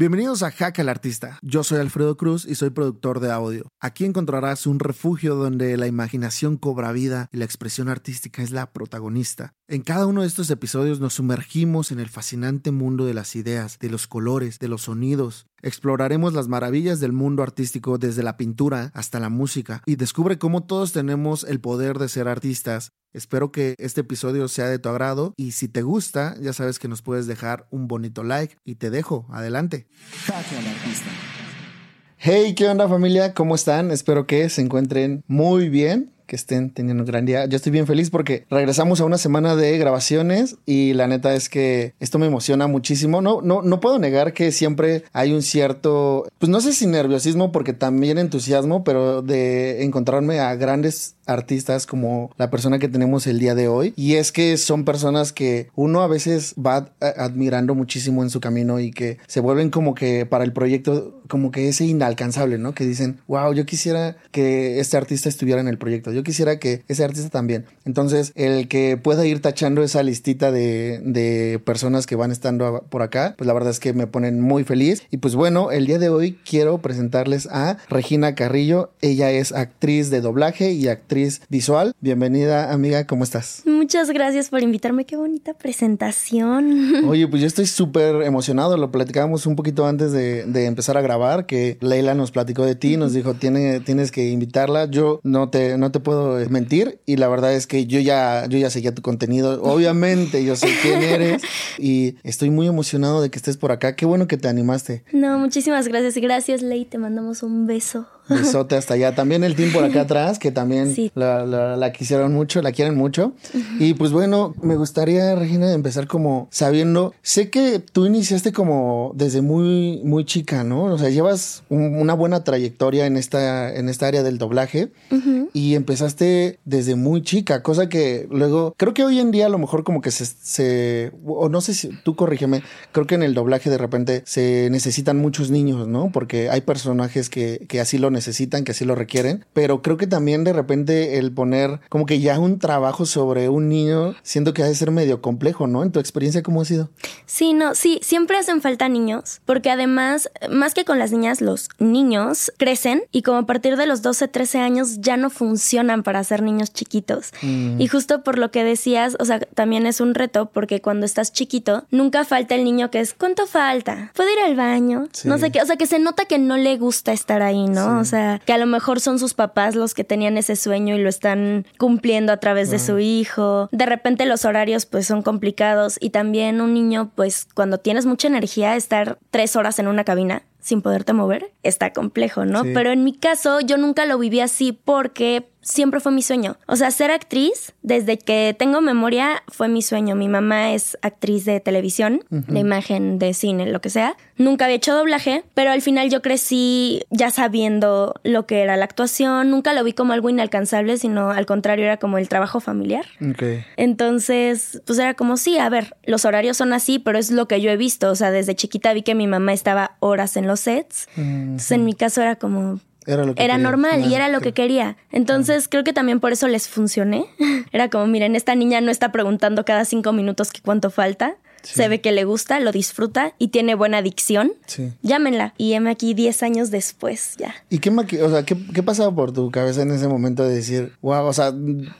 Bienvenidos a Hack al Artista. Yo soy Alfredo Cruz y soy productor de audio. Aquí encontrarás un refugio donde la imaginación cobra vida y la expresión artística es la protagonista. En cada uno de estos episodios nos sumergimos en el fascinante mundo de las ideas, de los colores, de los sonidos. Exploraremos las maravillas del mundo artístico desde la pintura hasta la música y descubre cómo todos tenemos el poder de ser artistas Espero que este episodio sea de tu agrado y si te gusta, ya sabes que nos puedes dejar un bonito like y te dejo. Adelante. Hey, ¿qué onda familia? ¿Cómo están? Espero que se encuentren muy bien que estén teniendo un gran día. Yo estoy bien feliz porque regresamos a una semana de grabaciones y la neta es que esto me emociona muchísimo. No, no, no puedo negar que siempre hay un cierto, pues no sé si nerviosismo porque también entusiasmo, pero de encontrarme a grandes artistas como la persona que tenemos el día de hoy. Y es que son personas que uno a veces va admirando muchísimo en su camino y que se vuelven como que para el proyecto como que ese inalcanzable, ¿no? Que dicen, wow, yo quisiera que este artista estuviera en el proyecto. Yo quisiera que ese artista también. Entonces, el que pueda ir tachando esa listita de, de personas que van estando por acá, pues la verdad es que me ponen muy feliz. Y pues bueno, el día de hoy quiero presentarles a Regina Carrillo. Ella es actriz de doblaje y actriz visual. Bienvenida, amiga, ¿cómo estás? Muchas gracias por invitarme. Qué bonita presentación. Oye, pues yo estoy súper emocionado. Lo platicábamos un poquito antes de, de, empezar a grabar, que Leila nos platicó de ti, nos dijo, Tiene, tienes que invitarla. Yo no te, no te puedo mentir y la verdad es que yo ya, yo ya seguía tu contenido. Obviamente yo sé quién eres y estoy muy emocionado de que estés por acá. Qué bueno que te animaste. No, muchísimas gracias. Gracias, Ley. Te mandamos un beso. Besote hasta allá. También el team por acá atrás, que también la, la, quisieron mucho, la quieren mucho. Y pues bueno, me gustaría, Regina, empezar como sabiendo, sé que tú iniciaste como desde muy, muy chica, ¿no? O sea, llevas una buena trayectoria en esta, en esta área del doblaje y empezaste desde muy chica, cosa que luego, creo que hoy en día a lo mejor como que se, se o no sé si tú corrígeme, creo que en el doblaje de repente se necesitan muchos niños, ¿no? Porque hay personajes que, que así lo necesitan necesitan, que así lo requieren, pero creo que también de repente el poner como que ya un trabajo sobre un niño, siento que ha de ser medio complejo, ¿no? En tu experiencia, ¿cómo ha sido? Sí, no, sí, siempre hacen falta niños, porque además, más que con las niñas, los niños crecen y como a partir de los 12, 13 años ya no funcionan para ser niños chiquitos. Mm. Y justo por lo que decías, o sea, también es un reto porque cuando estás chiquito, nunca falta el niño que es, ¿cuánto falta? ¿Puedo ir al baño? No sé qué, o sea, que se nota que no le gusta estar ahí, ¿no? O sea, que a lo mejor son sus papás los que tenían ese sueño y lo están cumpliendo a través de su hijo. De repente los horarios pues son complicados y también un niño pues cuando tienes mucha energía estar tres horas en una cabina sin poderte mover está complejo, ¿no? Pero en mi caso yo nunca lo viví así porque siempre fue mi sueño. O sea, ser actriz, desde que tengo memoria, fue mi sueño. Mi mamá es actriz de televisión, de imagen, de cine, lo que sea. Nunca había hecho doblaje, pero al final yo crecí ya sabiendo lo que era la actuación. Nunca lo vi como algo inalcanzable, sino al contrario, era como el trabajo familiar. Entonces, pues era como, sí, a ver, los horarios son así, pero es lo que yo he visto. O sea, desde chiquita vi que mi mamá estaba horas en los sets. Entonces, en mi caso era como, era, normal y era lo que quería. Entonces creo que también por eso les funcioné. Era como, miren, esta niña no está preguntando cada cinco minutos que cuánto falta se ve que le gusta, lo disfruta y tiene buena adicción. Sí. Llámenla. Y heme aquí 10 años después, ya. ¿Y qué, o sea, qué, pasaba por tu cabeza en ese momento de decir, wow, o sea,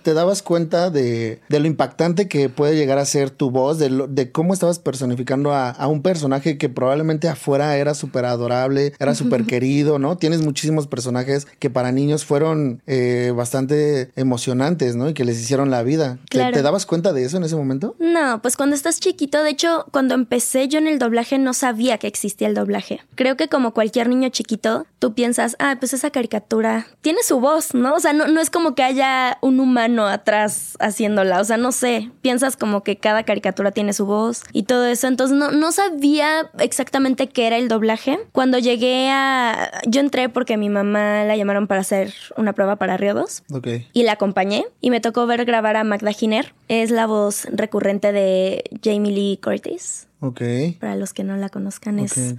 te dabas cuenta de, lo impactante que puede llegar a ser tu voz, de, de cómo estabas personificando a, un personaje que probablemente afuera era súper adorable, era súper querido, ¿no? Tienes muchísimos personajes que para niños fueron eh, bastante emocionantes, ¿no? Y que les hicieron la vida. ¿Te, ¿Te dabas cuenta de eso en ese momento? No, pues cuando estás chiquito, de de hecho, cuando empecé yo en el doblaje no sabía que existía el doblaje. Creo que como cualquier niño chiquito, tú piensas, ah, pues esa caricatura tiene su voz, ¿no? O sea, no, no es como que haya un humano atrás haciéndola. O sea, no sé, piensas como que cada caricatura tiene su voz y todo eso. Entonces no, no sabía exactamente qué era el doblaje. Cuando llegué a... Yo entré porque mi mamá la llamaron para hacer una prueba para Río 2. Ok. Y la acompañé y me tocó ver grabar a Magda Giner. Es la voz recurrente de Jamie Lee Curtis. Ok. Para los que no la conozcan, es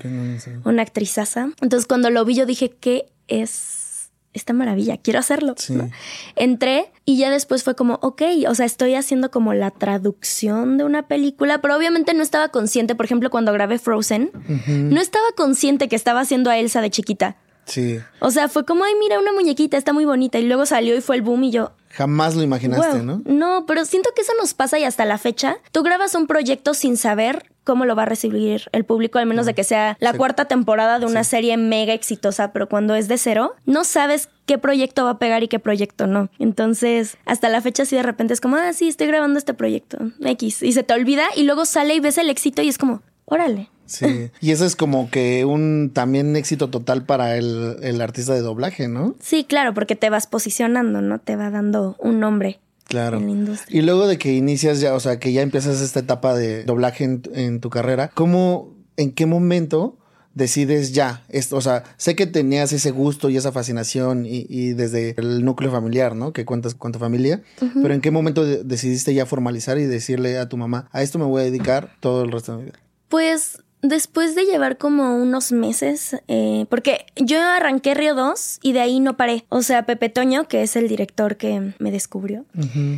una actrizaza. Entonces, cuando lo vi, yo dije, ¿qué es esta maravilla, quiero hacerlo. Entré y ya después fue como, ok, o sea, estoy haciendo como la traducción de una película, pero obviamente no estaba consciente, por ejemplo, cuando grabé Frozen, no estaba consciente que estaba haciendo a Elsa de chiquita. Sí. O sea, fue como, ay, mira, una muñequita, está muy bonita. Y luego salió y fue el boom y yo, Jamás lo imaginaste, ¿no? No, pero siento que eso nos pasa y hasta la fecha. Tú grabas un proyecto sin saber cómo lo va a recibir el público, al menos de que sea la cuarta temporada de una serie mega exitosa, pero cuando es de cero, no sabes qué proyecto va a pegar y qué proyecto no. Entonces, hasta la fecha sí de repente es como, ah, sí, estoy grabando este proyecto, X, y se te olvida y luego sale y ves el éxito y es como, órale. Sí. Y eso es como que un también éxito total para el, el, artista de doblaje, ¿no? Sí, claro, porque te vas posicionando, ¿no? Te va dando un nombre. Claro. En la industria. Y luego de que inicias ya, o sea, que ya empiezas esta etapa de doblaje en, en tu carrera, ¿cómo, en qué momento decides ya, esto, o sea, sé que tenías ese gusto y esa fascinación y, y desde el núcleo familiar, ¿no? Que cuentas con tu familia, pero ¿en qué momento decidiste ya formalizar y decirle a tu mamá, a esto me voy a dedicar todo el resto de mi vida? Pues después de llevar como unos meses, eh, porque yo arranqué Río 2 y de ahí no paré. O sea, Pepe Toño, que es el director que me descubrió,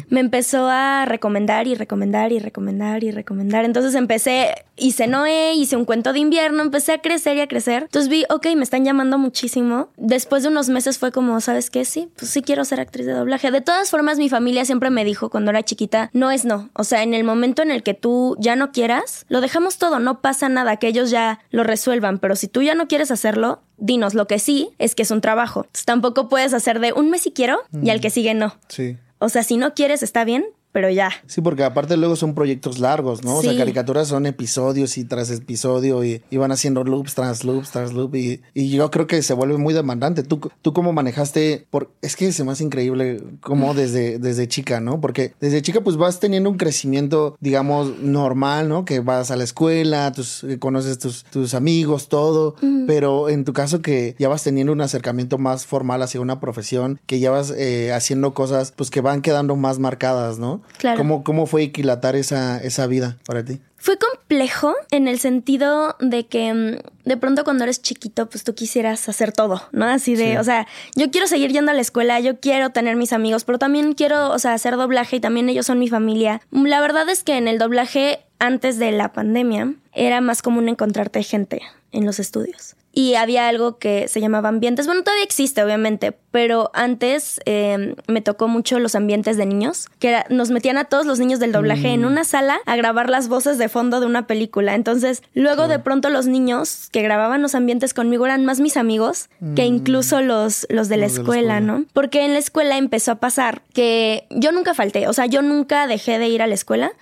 me empezó a recomendar y recomendar y recomendar y recomendar. Entonces empecé, hice Noé, hice un cuento de invierno, empecé a crecer y a crecer. Entonces vi, ok, me están llamando muchísimo. Después de unos meses fue como, ¿sabes qué? Sí, pues sí quiero ser actriz de doblaje. De todas formas, mi familia siempre me dijo cuando era chiquita, no es no. O sea, en el momento en el que tú ya no quieras, lo dejamos todo, no pasa nada que ellos ya lo resuelvan, pero si tú ya no quieres hacerlo, dinos. Lo que sí es que es un trabajo. tampoco puedes hacer de un mes si quiero y al que sigue no. Sí. O sea, si no quieres, está bien, pero ya. Sí, porque aparte luego son proyectos largos, ¿no? O sea, caricaturas son episodios y tras episodio y, van haciendo loops tras loops tras loops y, y, yo creo que se vuelve muy demandante. ¿Tú, tú cómo manejaste? Por, es que se me hace increíble como desde, desde chica, ¿no? Porque desde chica pues vas teniendo un crecimiento, digamos, normal, ¿no? Que vas a la escuela, tus, conoces tus, tus amigos, todo, pero en tu caso que ya vas teniendo un acercamiento más formal hacia una profesión, que ya vas eh, haciendo cosas pues que van quedando más marcadas, ¿no? Claro. ¿Cómo, cómo fue equilatar esa, esa vida para ti? Fue complejo en el sentido de que mm, de pronto cuando eres chiquito, pues tú quisieras hacer todo, ¿no? Así de, o sea, yo quiero seguir yendo a la escuela, yo quiero tener mis amigos, pero también quiero, o sea, hacer doblaje y también ellos son mi familia. La verdad es que en el doblaje, antes de la pandemia, era más común encontrarte gente en los estudios y había algo que se llamaba ambientes. Bueno, todavía existe, obviamente, pero antes em, me tocó mucho los ambientes de niños, que nos metían a todos los niños del doblaje en mm. una sala a grabar las voces de fondo de una película. Entonces, luego de pronto los niños que grababan los ambientes conmigo eran más mis amigos que mm. incluso los, los de la, escuela, ¿no? Porque en la escuela empezó a pasar que yo nunca falté, o sea, yo nunca dejé de ir a la escuela,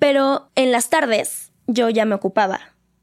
pero en las tardes yo ya me ocupaba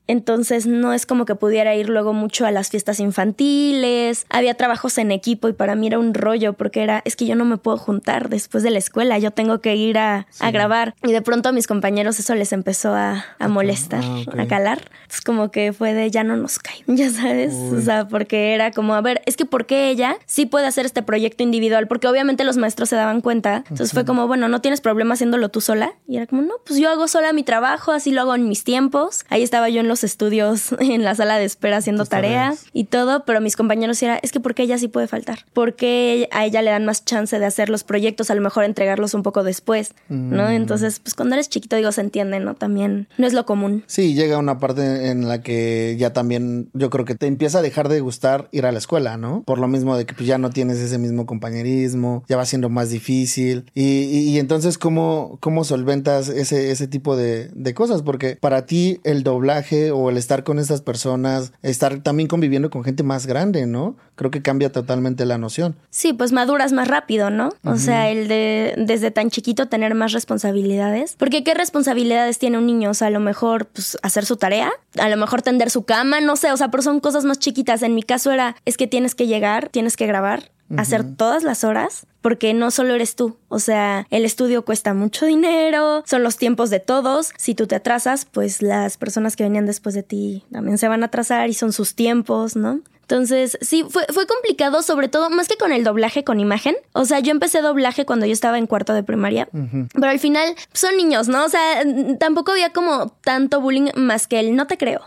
entonces no es como que pudiera ir luego mucho a las fiestas infantiles. Había trabajos en equipo y para mí era un rollo porque era, es que yo no me puedo juntar después de la escuela, yo tengo que ir a, grabar. Y de pronto a mis compañeros eso les empezó a, molestar, ah, a calar. Es como que fue de ya no nos cae, ya sabes. O sea, porque era como, a ver, es que ¿por qué ella sí puede hacer este proyecto individual? Porque obviamente los maestros se daban cuenta. Entonces fue como, bueno, no tienes problema haciéndolo tú sola. Y era como, no, pues yo hago sola mi trabajo, así lo hago en mis tiempos. Ahí estaba yo en los estudios en la sala de espera haciendo tareas y todo, pero mis compañeros era, es que porque ella sí puede faltar, porque a ella le dan más chance de hacer los proyectos, a lo mejor entregarlos un poco después, ¿no? Mm. Entonces, pues cuando eres chiquito, digo, se entiende, ¿no? También no es lo común. Sí, llega una parte en la que ya también yo creo que te empieza a dejar de gustar ir a la escuela, ¿no? Por lo mismo de que pues, ya no tienes ese mismo compañerismo, ya va siendo más difícil. Y, entonces, ¿cómo, ¿cómo solventas ese, ese tipo de, de cosas? Porque para ti el doblaje o el estar con estas personas, estar también conviviendo con gente más grande, ¿no? Creo que cambia totalmente la noción. Sí, pues maduras más rápido, ¿no? O sea, el de desde tan chiquito tener más responsabilidades. Porque ¿qué responsabilidades tiene un niño? O sea, a lo mejor pues, hacer su tarea, a lo mejor tender su cama, no sé, o sea, pero son cosas más chiquitas. En mi caso era, es que tienes que llegar, tienes que grabar, hacer todas las horas, porque no solo eres tú, o sea, el estudio cuesta mucho dinero, son los tiempos de todos, si tú te atrasas, pues las personas que venían después de ti también se van a atrasar y son sus tiempos, ¿no? Entonces, sí, fue, fue complicado, sobre todo, más que con el doblaje con imagen. O sea, yo empecé doblaje cuando yo estaba en cuarto de primaria, pero al final son niños, ¿no? O sea, tampoco había como tanto bullying más que el no te creo.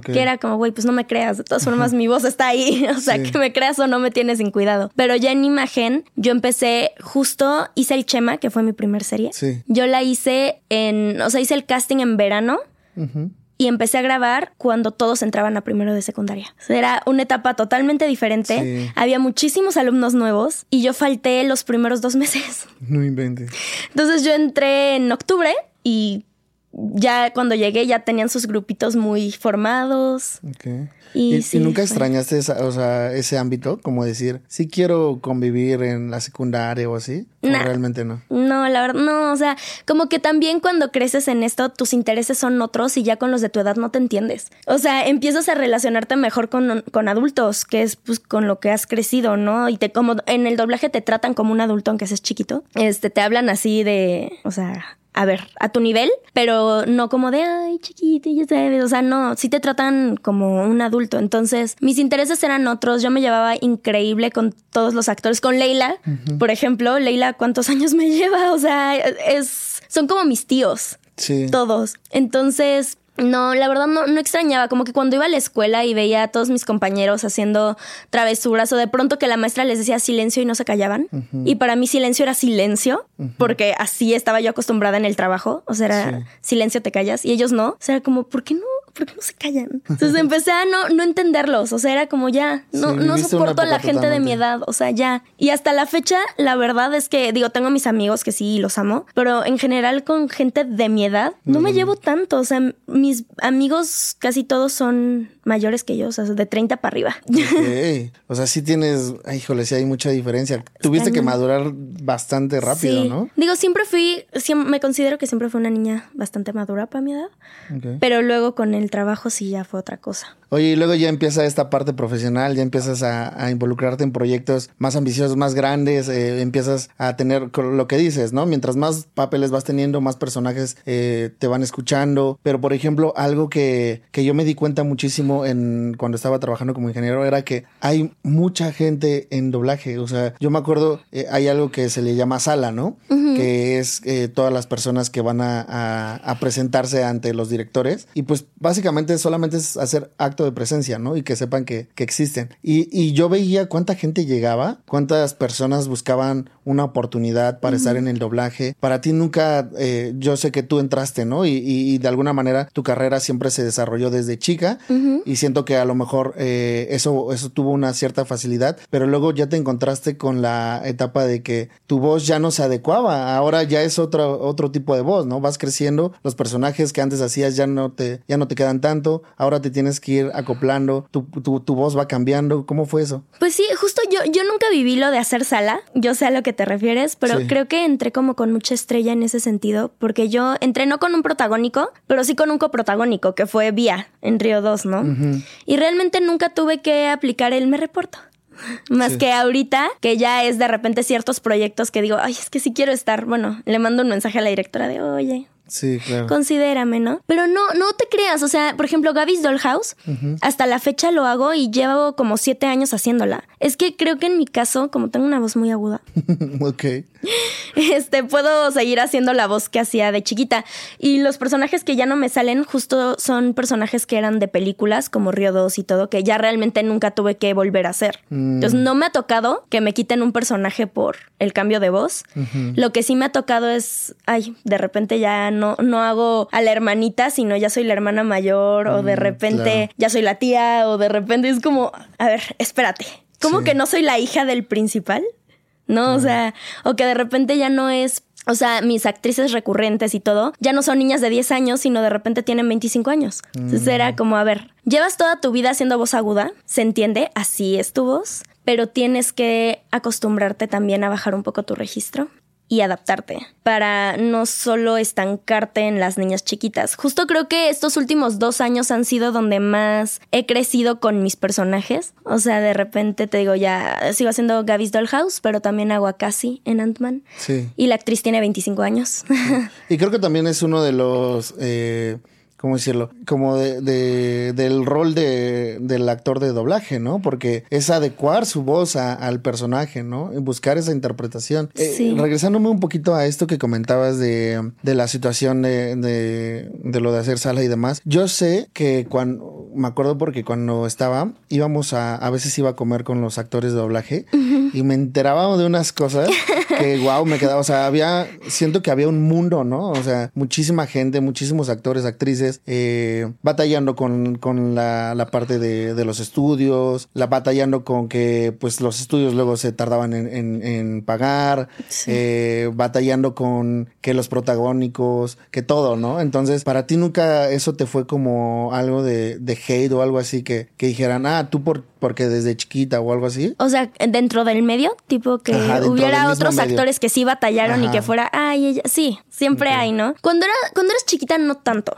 Que era como, güey, pues no me creas, de todas formas mi voz está ahí, o sea, que me creas o no me tienes sin cuidado. Pero ya en imagen, yo empecé justo, hice el Chema, que fue mi primer serie. Sí. Yo la hice en, o sea, hice el casting en verano. Y empecé a grabar cuando todos entraban a primero de secundaria. Era una etapa totalmente diferente. Había muchísimos alumnos nuevos y yo falté los primeros dos meses. No inventes. Entonces yo entré en octubre y ya cuando llegué ya tenían sus grupitos muy formados. ¿Y, nunca extrañaste o sea, ese ámbito? Como decir, sí quiero convivir en la secundaria o así. ¿O realmente no? No, la verdad, no. O sea, como que también cuando creces en esto, tus intereses son otros y ya con los de tu edad no te entiendes. O sea, empiezas a relacionarte mejor con, con adultos, que es pues con lo que has crecido, ¿no? Y te como en el doblaje te tratan como un adulto aunque seas chiquito. Este, te hablan así de, o sea, a ver, a tu nivel, pero no como de, ay, chiquito, ya sabes, o sea, no, sí te tratan como un adulto. Entonces, mis intereses eran otros, yo me llevaba increíble con todos los actores, con Leila, por ejemplo, Leila, ¿cuántos años me lleva? O sea, es, son como mis tíos. Sí. Todos. Entonces, no, la verdad no, no extrañaba, como que cuando iba a la escuela y veía a todos mis compañeros haciendo travesuras o de pronto que la maestra les decía silencio y no se callaban. Y para mí silencio era silencio, porque así estaba yo acostumbrada en el trabajo, o sea, era silencio te callas y ellos no. O sea, era como, ¿por qué no? ¿Por qué no se callan? Entonces empecé a no, no entenderlos, o sea, era como ya, no, no soporto a la gente de mi edad, o sea, ya. Y hasta la fecha, la verdad es que, digo, tengo mis amigos que sí los amo, pero en general con gente de mi edad no me llevo tanto, o sea, mis amigos casi todos son mayores que yo, o sea, de 30 para arriba. O sea, sí tienes, híjole, sí hay mucha diferencia. Tuviste que madurar bastante rápido, ¿no? Digo, siempre fui, me considero que siempre fui una niña bastante madura para mi edad, pero luego con el trabajo sí ya fue otra cosa. Oye, y luego ya empieza esta parte profesional, ya empiezas a, involucrarte en proyectos más ambiciosos, más grandes, eh, empiezas a tener lo que dices, ¿no? Mientras más papeles vas teniendo, más personajes eh, te van escuchando. Pero, por ejemplo, algo que, que yo me di cuenta muchísimo en cuando estaba trabajando como ingeniero era que hay mucha gente en doblaje. O sea, yo me acuerdo, eh, hay algo que se le llama sala, ¿no? Que es todas las personas que van a, a presentarse ante los directores. Y pues básicamente solamente es hacer de presencia, ¿no? Y que sepan que, existen. Y, yo veía cuánta gente llegaba, cuántas personas buscaban una oportunidad para estar en el doblaje. Para ti nunca, eh, yo sé que tú entraste, ¿no? Y, de alguna manera tu carrera siempre se desarrolló desde chica y siento que a lo mejor eh, eso, eso tuvo una cierta facilidad, pero luego ya te encontraste con la etapa de que tu voz ya no se adecuaba, ahora ya es otro, otro tipo de voz, ¿no? Vas creciendo, los personajes que antes hacías ya no te, ya no te quedan tanto, ahora te tienes que ir acoplando, tu, tu, voz va cambiando. ¿Cómo fue eso? Pues sí, justo yo, yo nunca viví lo de hacer sala, yo sé a lo que te refieres, pero creo que entré como con mucha estrella en ese sentido, porque yo entré no con un protagónico, pero sí con un coprotagónico, que fue Vía en Río 2, ¿no? Y realmente nunca tuve que aplicar el me reporto. Más que ahorita, que ya es de repente ciertos proyectos que digo, ay, es que sí quiero estar. Bueno, le mando un mensaje a la directora de, oye, Sí, claro. Considérame, ¿no? Pero no, no te creas. O sea, por ejemplo, Gaby's Dollhouse, hasta la fecha lo hago y llevo como siete años haciéndola. Es que creo que en mi caso, como tengo una voz muy aguda. ok. Este, puedo seguir haciendo la voz que hacía de chiquita. Y los personajes que ya no me salen, justo son personajes que eran de películas, como Río 2 y todo, que ya realmente nunca tuve que volver a hacer. Mm. Entonces, no me ha tocado que me quiten un personaje por el cambio de voz. Lo que sí me ha tocado es, ay, de repente ya no, no hago a la hermanita, sino ya soy la hermana mayor o de mm, repente ya soy la tía o de repente es como, a ver, espérate, ¿cómo que no soy la hija del principal? ¿No? O sea, o que de repente ya no es o sea, mis actrices recurrentes y todo, ya no son niñas de 10 años, sino de repente tienen 25 años. Entonces era mm. como, a ver, llevas toda tu vida haciendo voz aguda, se entiende, así es tu voz, pero tienes que acostumbrarte también a bajar un poco tu registro y adaptarte para no solo estancarte en las niñas chiquitas. Justo creo que estos últimos dos años han sido donde más he crecido con mis personajes. O sea, de repente te digo, ya sigo haciendo Gaby's Dollhouse, pero también hago a Cassie en Ant-Man. Sí. Y la actriz tiene 25 años. Y creo que también es uno de los... Eh ¿cómo decirlo? Como de, del rol de, del actor de doblaje, ¿no? Porque es adecuar su voz al personaje, ¿no? Buscar esa interpretación. Eh, sí. regresándome un poquito a esto que comentabas de, de la situación de, de, lo de hacer sala y demás. Yo sé que cuando, me acuerdo porque cuando estaba, íbamos a, a veces iba a comer con los actores de doblaje y me enteraba de unas cosas que, wow, me quedaba, o sea, había, siento que había un mundo, ¿no? O sea, muchísima gente, muchísimos actores, actrices, eh, batallando con, con la, la, parte de, de, los estudios, la batallando con que, pues, los estudios luego se tardaban en, en, en pagar, eh, batallando con que los protagónicos, que todo, ¿no? Entonces, para ti nunca eso te fue como algo de, de hate o algo así que, que dijeran, ah, tú por, porque desde chiquita o algo así. O sea, dentro del medio, tipo que hubiera otros actores que sí batallaron y que fuera, ay, ella, sí, siempre hay, ¿no? Cuando, era, cuando eres chiquita, no tanto.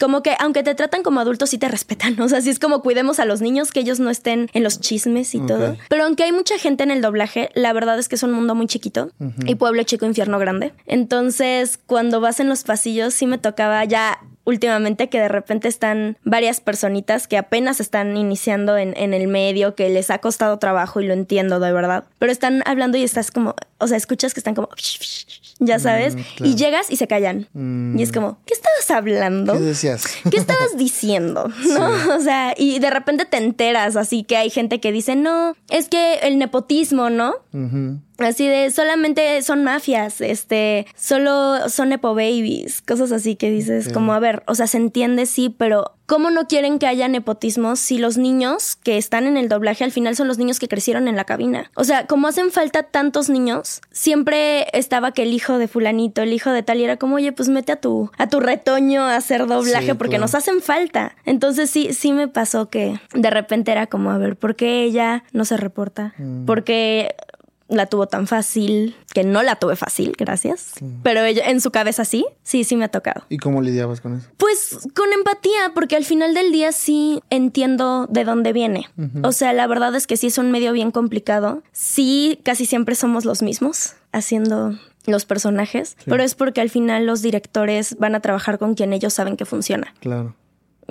Como que aunque te tratan como adultos, sí te respetan, o sea, sí es como cuidemos a los niños, que ellos no estén en los chismes y todo. Pero aunque hay mucha gente en el doblaje, la verdad es que es un mundo muy chiquito y pueblo chico, infierno grande. Entonces, cuando vas en los pasillos, sí me tocaba ya últimamente que de repente están varias personitas que apenas están iniciando en, en, el medio, que les ha costado trabajo y lo entiendo de verdad, pero están hablando y estás como, o sea, escuchas que están como, ya sabes, mm, y llegas y se callan. Y es mm. como, ¿qué estabas hablando? ¿Qué decías? ¿Qué estabas diciendo? ¿No? O sea, y de repente te enteras, así que hay gente que dice, no, es que el nepotismo, ¿no? Así de solamente son mafias, este, solo son nepo babies, cosas así que dices, como a ver, o sea, se entiende sí, pero ¿cómo no quieren que haya nepotismo si los niños que están en el doblaje al final son los niños que crecieron en la cabina? O sea, como hacen falta tantos niños, siempre estaba que el hijo de fulanito, el hijo de tal, y era como, oye, pues mete a tu, a tu retoño a hacer doblaje porque nos hacen falta. Entonces sí, sí me pasó que de repente era como, a ver, ¿por qué ella no se reporta? Mm. Porque la tuvo tan fácil, que no la tuve fácil, gracias. Pero ella, en su cabeza sí, sí, sí me ha tocado. ¿Y cómo lidiabas con eso? Pues con empatía, porque al final del día sí entiendo de dónde viene. O sea, la verdad es que sí es un medio bien complicado. Sí, casi siempre somos los mismos haciendo los personajes, pero es porque al final los directores van a trabajar con quien ellos saben que funciona. Claro.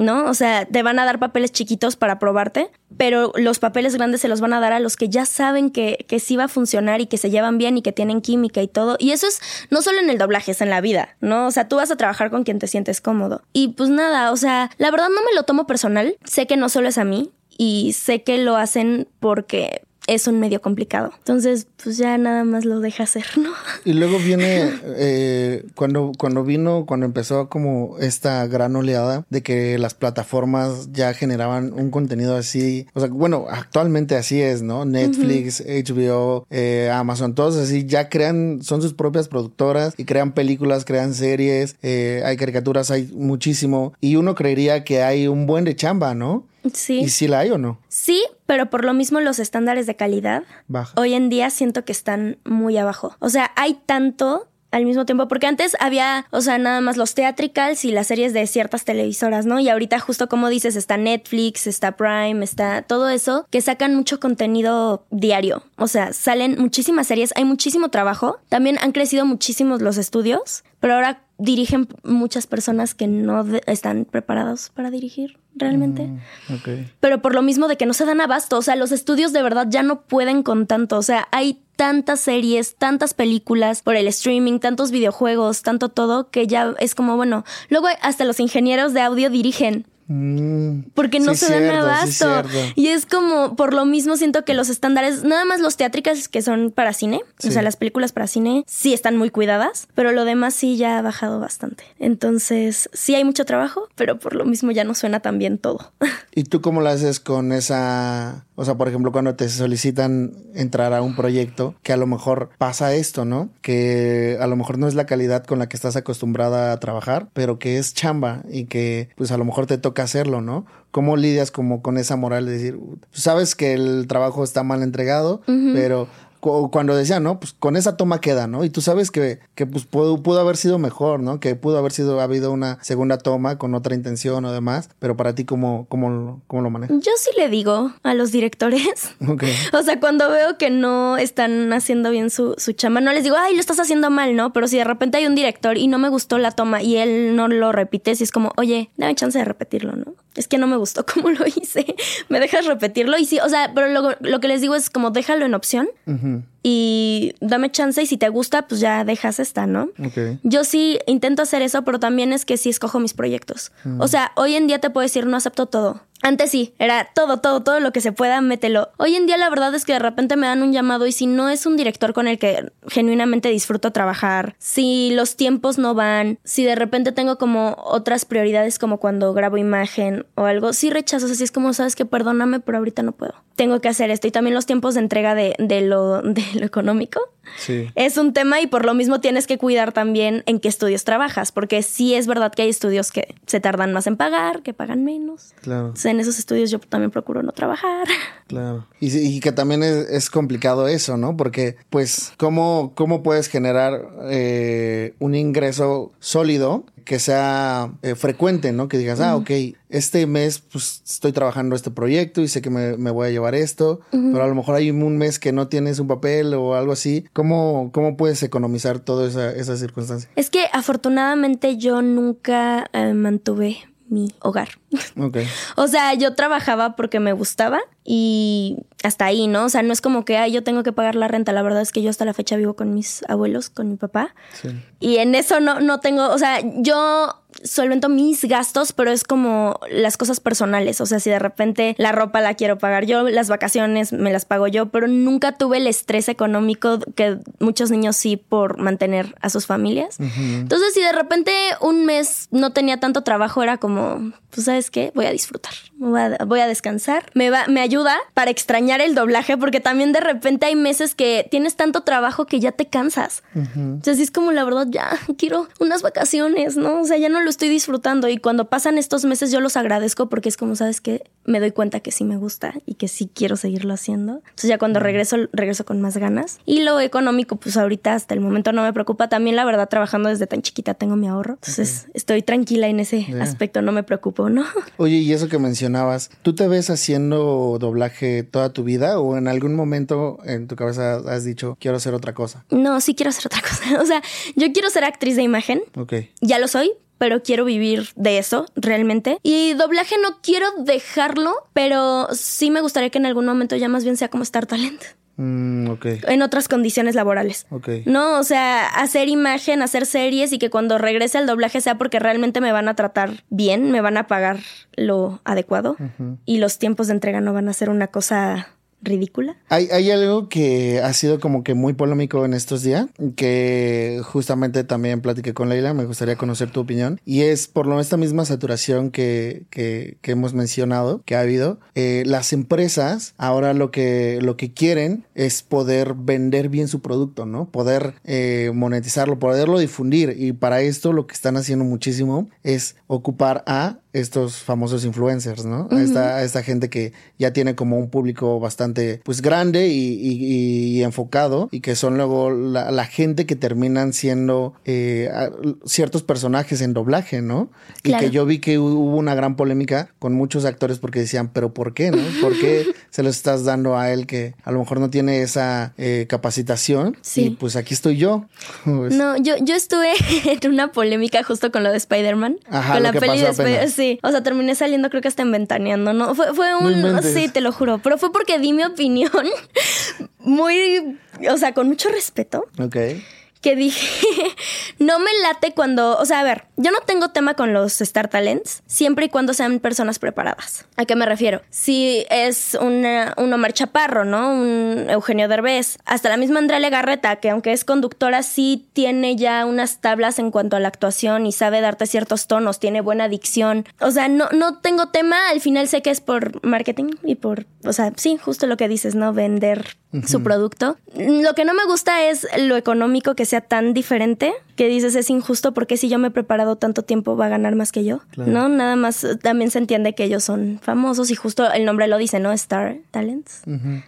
¿No? O sea, te van a dar papeles chiquitos para probarte, pero los papeles grandes se los van a dar a los que ya saben que, que sí va a funcionar y que se llevan bien y que tienen química y todo. Y eso es no solo en el doblaje, es en la vida, ¿no? O sea, tú vas a trabajar con quien te sientes cómodo. Y pues nada, o sea, la verdad no me lo tomo personal. Sé que no solo es a mí y sé que lo hacen porque es un medio complicado. Entonces, pues ya nada más lo deja hacer, ¿no? Y luego viene, eh, cuando, cuando vino, cuando empezó como esta gran oleada de que las plataformas ya generaban un contenido así, o sea, bueno, actualmente así es, ¿no? Netflix, HBO, eh, Amazon, todos así ya crean, son sus propias productoras y crean películas, crean series, eh, hay caricaturas, hay muchísimo. Y uno creería que hay un buen de chamba, ¿no? Sí. ¿Y si la hay o no? Sí, pero por lo mismo los estándares de calidad hoy en día siento que están muy abajo. O sea, hay tanto al mismo tiempo, porque antes había, o sea, nada más los theatricals y las series de ciertas televisoras, ¿no? Y ahorita justo como dices, está Netflix, está Prime, está todo eso, que sacan mucho contenido diario. O sea, salen muchísimas series, hay muchísimo trabajo, también han crecido muchísimos los estudios, pero ahora dirigen muchas personas que no están preparados para dirigir realmente. Mm, Pero por lo mismo de que no se dan abasto, o sea, los estudios de verdad ya no pueden con tanto, o sea, hay tantas series, tantas películas por el streaming, tantos videojuegos, tanto todo, que ya es como, bueno, luego hasta los ingenieros de audio dirigen. Porque no se dan abasto. y es como, por lo mismo siento que los estándares, nada más los teátricas que son para cine, o sea, las películas para cine, sí están muy cuidadas, pero lo demás sí ya ha bajado bastante. Entonces, sí hay mucho trabajo, pero por lo mismo ya no suena tan bien todo. ¿Y tú cómo lo haces con esa, o sea, por ejemplo, cuando te solicitan entrar a un proyecto, que a lo mejor pasa esto, ¿no? Que a lo mejor no es la calidad con la que estás acostumbrada a trabajar, pero que es chamba y que pues a lo mejor te toca hacerlo, ¿no? ¿Cómo lidias como con esa moral de decir, sabes que el trabajo está mal entregado, pero cuando decía, ¿no? Pues con esa toma queda, ¿no? Y tú sabes que, que pues pudo, pudo haber sido mejor, ¿no? Que pudo haber sido, ha habido una segunda toma con otra intención o demás, pero para ti, ¿cómo, cómo, cómo lo manejas? Yo sí le digo a los directores. Ok. o sea, cuando veo que no están haciendo bien su, su chamba, no les digo, ay, lo estás haciendo mal, ¿no? Pero si de repente hay un director y no me gustó la toma y él no lo repite, si es como, oye, dame chance de repetirlo, ¿no? Es que no me gustó cómo lo hice. ¿Me dejas repetirlo? Y sí, o sea, pero lo, lo que les digo es como déjalo en opción Mm-hmm. Y dame chance y si te gusta, pues ya dejas esta, ¿no? Yo sí intento hacer eso, pero también es que sí escojo mis proyectos. O sea, hoy en día te puedo decir, no acepto todo. Antes sí, era todo, todo, todo lo que se pueda, mételo. Hoy en día la verdad es que de repente me dan un llamado y si no es un director con el que genuinamente disfruto trabajar, si los tiempos no van, si de repente tengo como otras prioridades como cuando grabo imagen o algo, sí rechazo, así es como sabes que perdóname, pero ahorita no puedo. Tengo que hacer esto y también los tiempos de entrega de, de lo, de lo económico. Sí. Es un tema y por lo mismo tienes que cuidar también en qué estudios trabajas, porque sí es verdad que hay estudios que se tardan más en pagar, que pagan menos. Claro en esos estudios yo también procuro no trabajar. Claro. Y, que también es, complicado eso, ¿no? Porque, pues, ¿cómo, cómo puedes generar eh, un ingreso sólido que sea eh, frecuente, ¿no? Que digas, ah, ok, este mes pues estoy trabajando este proyecto y sé que me, voy a llevar esto, pero a lo mejor hay un mes que no tienes un papel o algo así. ¿Cómo, cómo puedes economizar toda esa, esa circunstancia? Es que afortunadamente yo nunca eh, mantuve mi hogar. Okay. o sea, yo trabajaba porque me gustaba y hasta ahí, ¿no? O sea, no es como que yo tengo que pagar la renta. La verdad es que yo hasta la fecha vivo con mis abuelos, con mi papá. Sí. Y en eso no, no tengo, o sea, yo solvento mis gastos, pero es como las cosas personales. O sea, si de repente la ropa la quiero pagar yo, las vacaciones me las pago yo, pero nunca tuve el estrés económico que muchos niños sí por mantener a sus familias. Entonces, si de repente un mes no tenía tanto trabajo, era como, pues, ¿sabes qué? Voy a disfrutar, voy a, descansar. Me, va, me ayuda para extrañar el doblaje, porque también de repente hay meses que tienes tanto trabajo que ya te cansas. Entonces, es como la verdad, ya quiero unas vacaciones, ¿no? O sea, ya no lo estoy disfrutando y cuando pasan estos meses yo los agradezco porque es como, ¿sabes que Me doy cuenta que sí me gusta y que sí quiero seguirlo haciendo. Entonces ya cuando regreso, regreso con más ganas. Y lo económico, pues ahorita hasta el momento no me preocupa. También la verdad, trabajando desde tan chiquita tengo mi ahorro. Entonces estoy tranquila en ese aspecto, no me preocupo, ¿no? Oye, y eso que mencionabas, ¿tú te ves haciendo doblaje toda tu vida o en algún momento en tu cabeza has dicho, quiero hacer otra cosa? No, sí quiero hacer otra cosa. O sea, yo quiero ser actriz de imagen. Ok. Ya lo soy, pero quiero vivir de eso realmente. Y doblaje no quiero dejarlo, pero sí me gustaría que en algún momento ya más bien sea como Star Talent. Mm, en otras condiciones laborales. No, o sea, hacer imagen, hacer series y que cuando regrese al doblaje sea porque realmente me van a tratar bien, me van a pagar lo adecuado y los tiempos de entrega no van a ser una cosa ridícula. Hay, hay algo que ha sido como que muy polémico en estos días, que justamente también platiqué con Leila, me gustaría conocer tu opinión, y es por lo esta misma saturación que, que, hemos mencionado, que ha habido, eh, las empresas ahora lo que, lo que quieren es poder vender bien su producto, ¿no? Poder eh, monetizarlo, poderlo difundir, y para esto lo que están haciendo muchísimo es ocupar a estos famosos influencers, ¿no? esta, esta, gente que ya tiene como un público bastante, pues, grande y, enfocado y que son luego la, gente que terminan siendo eh, ciertos personajes en doblaje, ¿no? Y que yo vi que hubo una gran polémica con muchos actores porque decían, pero ¿por qué, no? ¿Por qué se los estás dando a él que a lo mejor no tiene esa eh, capacitación? Sí. Y pues aquí estoy yo. Pues no, yo, yo estuve en una polémica justo con lo de Spider-Man. Ajá, con la peli de Spider-Man sí. O sea, terminé saliendo creo que hasta en Ventaneando, ¿no? Fue, fue un... sí, te lo juro. Pero fue porque di mi opinión muy... O sea, con mucho respeto. Ok que dije, no me late cuando, o sea, a ver, yo no tengo tema con los Star Talents, siempre y cuando sean personas preparadas. ¿A qué me refiero? Si es una, un Omar Chaparro, ¿no? Un Eugenio Derbez, hasta la misma Andrea Legarreta, que aunque es conductora, sí tiene ya unas tablas en cuanto a la actuación y sabe darte ciertos tonos, tiene buena dicción. O sea, no, no tengo tema, al final sé que es por marketing y por, o sea, sí, justo lo que dices, ¿no? Vender su producto. Lo que no me gusta es lo económico que sea tan diferente, que dices es injusto porque si yo me he preparado tanto tiempo va a ganar más que yo, ¿no? Nada más también se entiende que ellos son famosos y justo el nombre lo dice, ¿no? Star Talents.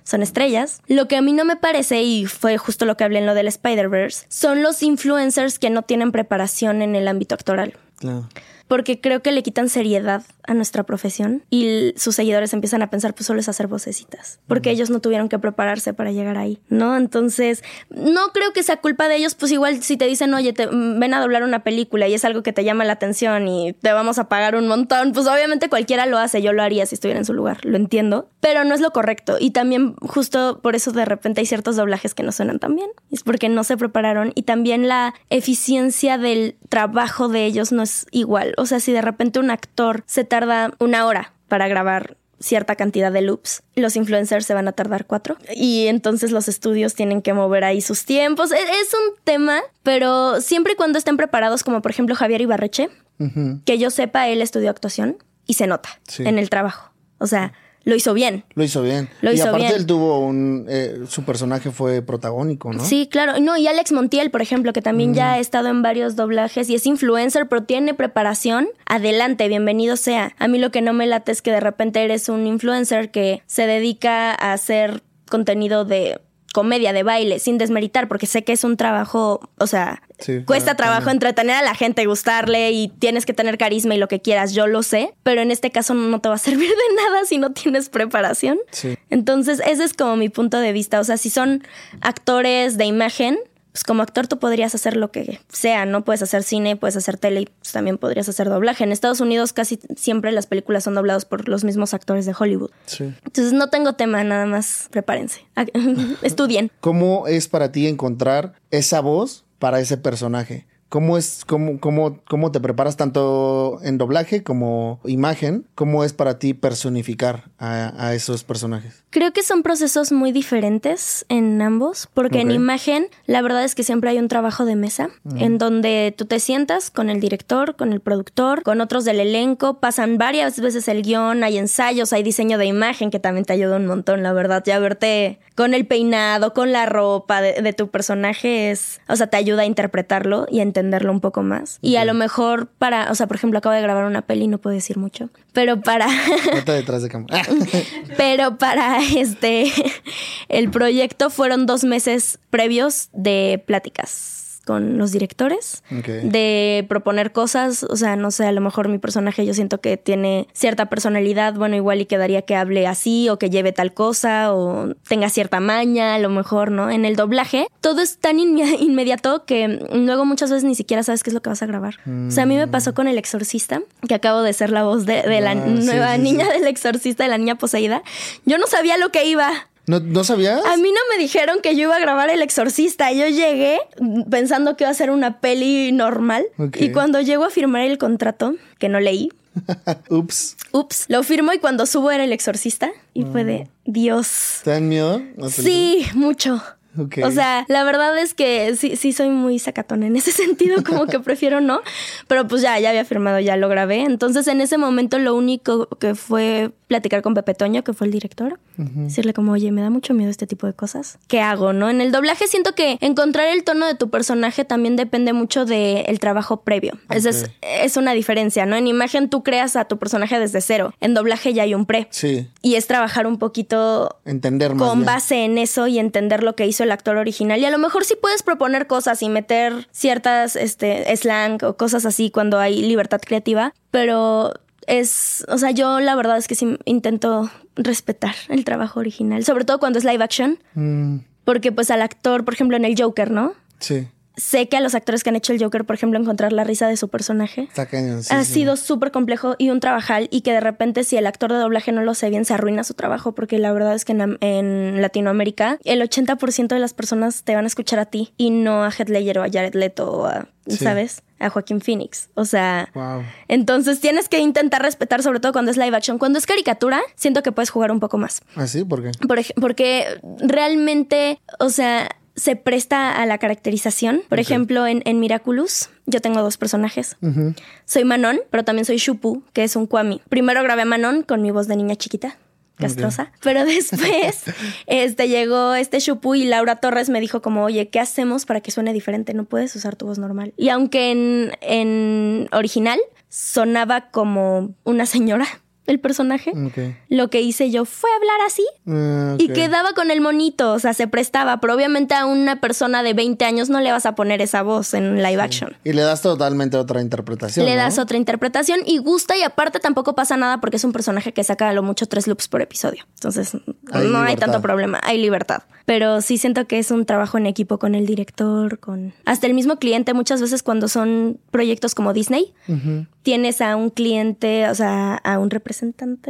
Son estrellas. Lo que a mí no me parece, y fue justo lo que hablé en lo del Spider-Verse, son los influencers que no tienen preparación en el ámbito actoral. Claro porque creo que le quitan seriedad a nuestra profesión y sus seguidores empiezan a pensar, pues solo es hacer vocecitas, porque ellos no tuvieron que prepararse para llegar ahí, ¿no? Entonces, no creo que sea culpa de ellos, pues igual si te dicen, oye, te, ven a doblar una película y es algo que te llama la atención y te vamos a pagar un montón, pues obviamente cualquiera lo hace, yo lo haría si estuviera en su lugar, lo entiendo, pero no es lo correcto. Y también justo por eso de repente hay ciertos doblajes que no suenan tan bien, es porque no se prepararon y también la eficiencia del trabajo de ellos no es igual, o sea, si de repente un actor se tarda una hora para grabar cierta cantidad de loops. Los influencers se van a tardar cuatro. Y entonces los estudios tienen que mover ahí sus tiempos. E-, es un tema, pero siempre y cuando estén preparados, como por ejemplo Javier Ibarreche, que yo sepa, él estudió actuación y se nota en el trabajo. O sea, lo hizo bien. Lo hizo bien. y aparte él tuvo un... Eh, su personaje fue protagónico, ¿no? Sí, claro. No, y Alex Montiel, por ejemplo, que también ya ha estado en varios doblajes y es influencer, pero tiene preparación. Adelante, bienvenido sea. A mí lo que no me late es que de repente eres un influencer que se dedica a hacer contenido de comedia, de baile, sin desmeritar, porque sé que es un trabajo, o sea, cuesta trabajo entretener a la gente, gustarle y tienes que tener carisma y lo que quieras, yo lo sé, pero en este caso no te va a servir de nada si no tienes preparación. Entonces, ese es como mi punto de vista, o sea, si son actores de imagen, pues como actor tú podrías hacer lo que sea, ¿no? Puedes hacer cine, puedes hacer tele y pues también podrías hacer doblaje. En Estados Unidos casi siempre las películas son dobladas por los mismos actores de Hollywood. Sí. Entonces no tengo tema, nada más prepárense. Estudien. ¿Cómo es para ti encontrar esa voz para ese personaje? ¿Cómo es, cómo, cómo, cómo te preparas tanto en doblaje como imagen? ¿Cómo es para ti personificar a, esos personajes? Creo que son procesos muy diferentes en ambos, porque en imagen la verdad es que siempre hay un trabajo de mesa, en donde tú te sientas con el director, con el productor, con otros del elenco, pasan varias veces el guion, hay ensayos, hay diseño de imagen que también te ayuda un montón, la verdad, ya verte con el peinado, con la ropa de, de tu personaje es, o sea, te ayuda a interpretarlo y a entender entenderlo un poco más. Y a lo mejor para, o sea, por ejemplo, acabo de grabar una peli, no puedo decir mucho, pero para... detrás de cámara. pero para este, el proyecto fueron dos meses previos de pláticas con los directores de proponer cosas, o sea, no sé, a lo mejor mi personaje yo siento que tiene cierta personalidad, bueno, igual y quedaría que hable así o que lleve tal cosa o tenga cierta maña, a lo mejor, ¿no? En el doblaje todo es tan inmediato que luego muchas veces ni siquiera sabes qué es lo que vas a grabar. O sea, a mí me pasó mm. con El Exorcista, que acabo de ser la voz de, la ah, nueva niña del Exorcista, de la niña poseída. Yo no sabía lo que iba. ¿No, ¿No sabías? A mí no me dijeron que yo iba a grabar El Exorcista. Yo llegué pensando que iba a ser una peli normal. Y cuando llego a firmar el contrato, que no leí. Ups. Ups. Lo firmo y cuando subo era El Exorcista. Y fue de Dios. ¿Te dan miedo? Sí, mucho. O sea, la verdad es que sí, sí soy muy sacatón en ese sentido, como que prefiero no. Pero pues ya, ya había firmado, ya lo grabé. Entonces en ese momento lo único que fue platicar con Pepe Toño, que fue el director, decirle como, oye, me da mucho miedo este tipo de cosas. ¿Qué hago, no? En el doblaje siento que encontrar el tono de tu personaje también depende mucho del trabajo previo. Es, es una diferencia, ¿no? En imagen tú creas a tu personaje desde cero. En doblaje ya hay un pre. Sí. Y es trabajar un poquito... Entender más Con base en eso y entender lo que hizo el actor original. Y a lo mejor sí puedes proponer cosas y meter ciertas este, slang o cosas así cuando hay libertad creativa, pero es, o sea, yo la verdad es que sí intento respetar el trabajo original, sobre todo cuando es live action. Mm. Porque pues al actor, por ejemplo, en el Joker, ¿no? Sí sé que a los actores que han hecho el Joker, por ejemplo, encontrar la risa de su personaje ha sido súper complejo y un trabajal y que de repente si el actor de doblaje no lo sé bien se arruina su trabajo porque la verdad es que en, Latinoamérica el 80% de las personas te van a escuchar a ti y no a Heath Ledger o a Jared Leto o a, ¿sabes? A Joaquín Phoenix. O sea, entonces tienes que intentar respetar sobre todo cuando es live action. Cuando es caricatura, siento que puedes jugar un poco más. ¿Ah, sí? ¿Por qué? porque realmente, o sea se presta a la caracterización. Por ejemplo, en, en, Miraculous, yo tengo dos personajes. Soy Manon, pero también soy Shupu, que es un Kwami. Primero grabé a Manon con mi voz de niña chiquita. castrosa. Pero después este, llegó este Shupu y Laura Torres me dijo como, oye, ¿qué hacemos para que suene diferente? No puedes usar tu voz normal. Y aunque en, en original sonaba como una señora el personaje. Lo que hice yo fue hablar así ah, y quedaba con el monito, o sea, se prestaba, pero obviamente a una persona de 20 años no le vas a poner esa voz en live action. Y le das totalmente otra interpretación. Le das otra interpretación y gusta y aparte tampoco pasa nada porque es un personaje que saca a lo mucho tres loops por episodio. Entonces no hay tanto problema, hay libertad. Pero sí siento que es un trabajo en equipo con el director, con hasta el mismo cliente. Muchas veces cuando son proyectos como Disney, tienes a un cliente, o sea, a un representante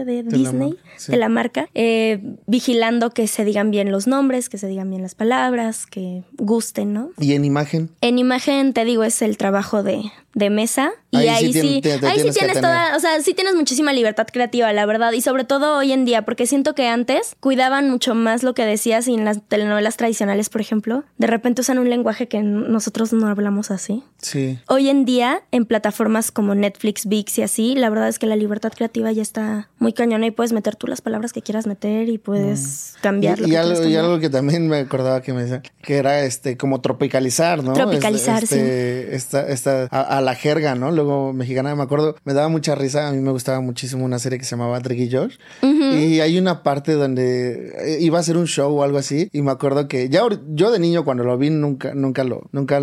de, Disney, de la marca, eh, vigilando que se digan bien los nombres, que se digan bien las palabras, que gusten, ¿no? ¿Y en imagen? En imagen, te digo, es el trabajo de, de mesa. Y ahí, sí, ahí sí tienes toda, o sea, sí tienes muchísima libertad creativa, la verdad. Y sobre todo hoy en día, porque siento que antes cuidaban mucho más lo que decías y en las telenovelas tradicionales, por ejemplo, de repente usan un lenguaje que nosotros no hablamos así. Sí. Hoy en día, en plataformas como Netflix, VIX y así, la verdad es que la libertad creativa ya está muy cañona y puedes meter tú las palabras que quieras meter y puedes cambiar. Y, algo, y algo que también me acordaba que me decía, que era este como tropicalizar, ¿no? Tropicalizar, sí. Este, esta, esta, la jerga, ¿no? Luego mexicana, me acuerdo, me daba mucha risa, a mí me gustaba muchísimo una serie que se llamaba Drake y Josh. Y hay una parte donde eh, iba a hacer un show o algo así, y me acuerdo que ya yo de niño cuando lo vi nunca, nunca lo, nunca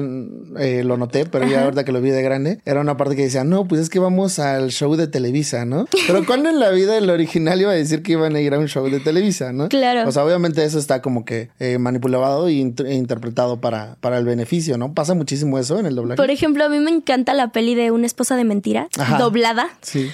eh, lo noté, pero ya ahorita que lo vi de grande, era una parte que decía, no, pues es que vamos al show de Televisa, ¿no? Pero cuando en la vida el original iba a decir que iban a ir a un show de Televisa, ¿no? Claro. O sea, obviamente eso está como que eh, manipulado e, interpretado para, para el beneficio, ¿no? Pasa muchísimo eso en el doblaje. Por ejemplo, a mí me encanta la peli de Una esposa de mentira, doblada. Sí.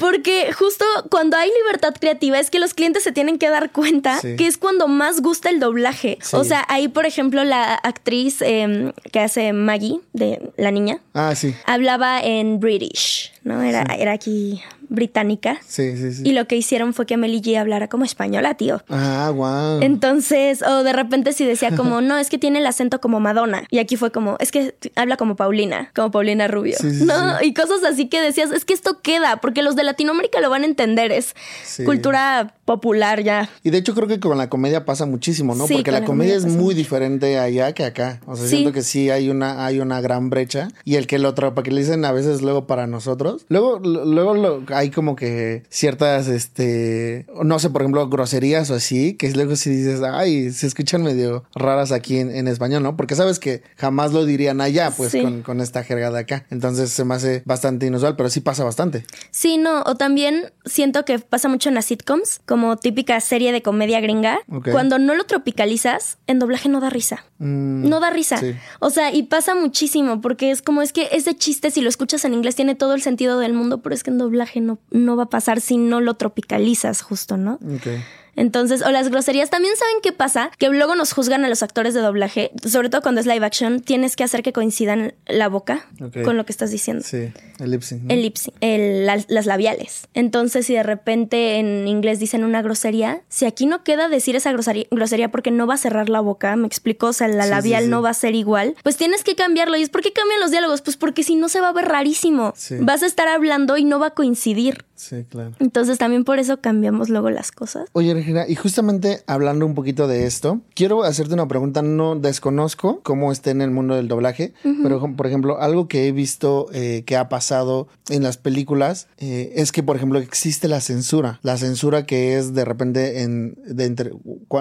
Porque justo cuando hay libertad creativa es que los clientes se tienen que dar cuenta que es cuando más gusta el doblaje. O sea, ahí, por ejemplo, la actriz em, que hace Maggie, de la niña, ah, sí. hablaba en British, ¿no? Era, era aquí británica. Sí, sí, sí. Y lo que hicieron fue que Meli G hablara como española, tío. Ah, wow. Entonces, o de repente si decía como, no, es que tiene el acento como Madonna. Y aquí fue como, es que habla como Paulina, como Paulina Rubio. ¿No? Y cosas así que decías, es que esto queda, porque los de Latinoamérica lo van a entender, es cultura popular ya. Y de hecho creo que con la comedia pasa muchísimo, ¿no? porque la, comedia, es muy diferente allá que acá. O sea, siento que sí hay una, hay una gran brecha. Y el que lo para que le dicen a veces luego para nosotros. Luego, luego lo, hay como que ciertas, este, no sé, por ejemplo, groserías o así, que luego si dices, ay, se escuchan medio raras aquí en, español, ¿no? Porque sabes que jamás lo dirían allá, pues, con, esta jerga de acá. Entonces se me hace bastante inusual, pero sí pasa bastante. Sí, no, o también siento que pasa mucho en las sitcoms, como típica serie de comedia gringa. Cuando no lo tropicalizas, en doblaje no da risa. Mm, no da risa. O sea, y pasa muchísimo, porque es como es que ese chiste, si lo escuchas en inglés, tiene todo el sentido del mundo, pero es que en doblaje no, no va a pasar si no lo tropicalizas justo, ¿no? Okay. Entonces, o las groserías, también saben qué pasa, que luego nos juzgan a los actores de doblaje, sobre todo cuando es live action, tienes que hacer que coincidan la boca con lo que estás diciendo. Sí, el lip sync. El lip sync, las labiales. Entonces, si de repente en inglés dicen una grosería, si aquí no queda decir esa grosería, porque no va a cerrar la boca, me explico, o sea, la labial no va a ser igual, pues tienes que cambiarlo. ¿Y es por qué cambian los diálogos? Pues porque si no se va a ver rarísimo. Vas a estar hablando y no va a coincidir. Sí, claro. Entonces también por eso cambiamos luego las cosas. Oye, Regina, y justamente hablando un poquito de esto, quiero hacerte una pregunta. No desconozco cómo esté en el mundo del doblaje, pero por ejemplo, algo que he visto eh, que ha pasado en las películas eh, es que, por ejemplo, existe la censura. La censura que es de repente en, de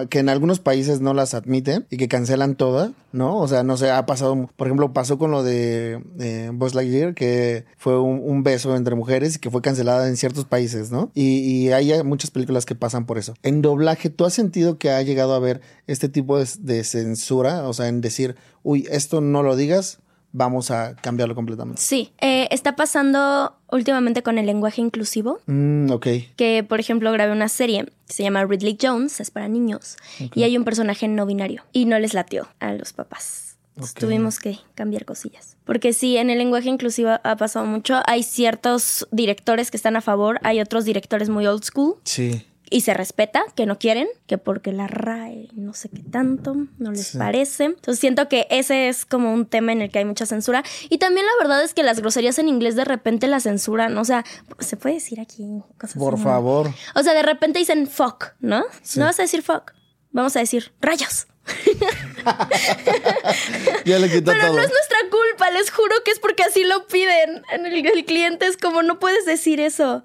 que en algunos países no las admiten y que cancelan todas, ¿no? O sea, no sé, ha pasado, por ejemplo, pasó con lo de eh, Buzz Lightyear, que fue un, un beso entre mujeres y que fue cancelada en ciertos países, ¿no? Y, hay muchas películas que pasan por eso. En doblaje, ¿tú has sentido que ha llegado a haber este tipo de, censura? O sea, en decir, uy, esto no lo digas, vamos a cambiarlo completamente. Sí, eh, está pasando últimamente con el lenguaje inclusivo. Mm, ok. Que, por ejemplo, grabé una serie que se llama Ridley Jones, es para niños, y hay un personaje no binario y no les latió a los papás. Tuvimos que cambiar cosillas. Porque sí, en el lenguaje inclusivo ha pasado mucho. Hay ciertos directores que están a favor, hay otros directores muy old school. Sí y se respeta que no quieren, que porque la RAE no sé qué tanto, no les parece. Entonces siento que ese es como un tema en el que hay mucha censura. Y también la verdad es que las groserías en inglés de repente la censuran, o sea, se puede decir aquí cosas Por favor. O sea, de repente dicen fuck, ¿no? No vas a decir fuck, vamos a decir rayos. ya le quitó Pero todo. no es nuestra culpa, les juro que es porque así lo piden. El, el cliente es como, no puedes decir eso.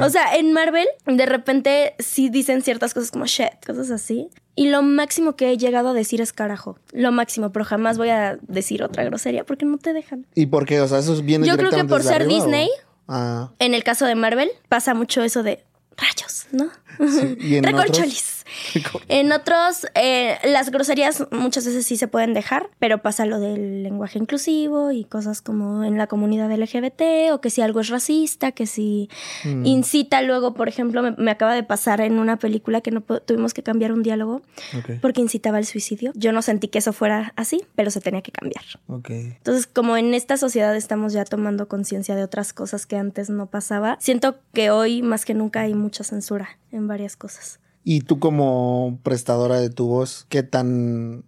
O sea, en Marvel, de repente sí dicen ciertas cosas como shit, cosas así. Y lo máximo que he llegado a decir es carajo. Lo máximo, pero jamás voy a decir otra grosería porque no te dejan. ¿Y por qué? O sea, eso viene Yo creo que por ser arriba, Disney. Ah, en el caso de Marvel, pasa mucho eso de rayos, ¿no? sí. ¿Y en otros? En otros, eh, las groserías muchas veces sí se pueden dejar, pero pasa lo del lenguaje inclusivo y cosas como en la comunidad LGBT o que si algo es racista, que si Mm. incita luego, por ejemplo, me, me acaba de pasar en una película que no tuvimos que cambiar un diálogo porque incitaba al suicidio. Yo no sentí que eso fuera así, pero se tenía que cambiar. Entonces, como en esta sociedad estamos ya tomando conciencia de otras cosas que antes no pasaba, siento que hoy más que nunca hay mucha censura en varias cosas. Y tú como prestadora de tu voz, ¿qué tan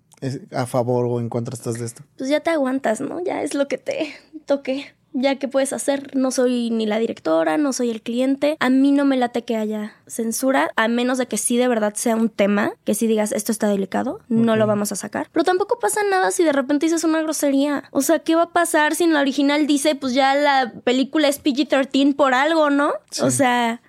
a favor o en contra estás de esto? Pues ya te aguantas, ¿no? Ya es lo que te toque. Ya que puedes hacer, no soy ni la directora, no soy el cliente. A mí no me late que haya censura, a menos de que sí de verdad sea un tema, que si digas esto está delicado, no lo vamos a sacar. Pero tampoco pasa nada si de repente dices una grosería. O sea, ¿qué va a pasar si en la original dice, pues ya la película es PG-13 por algo, ¿no? O sea,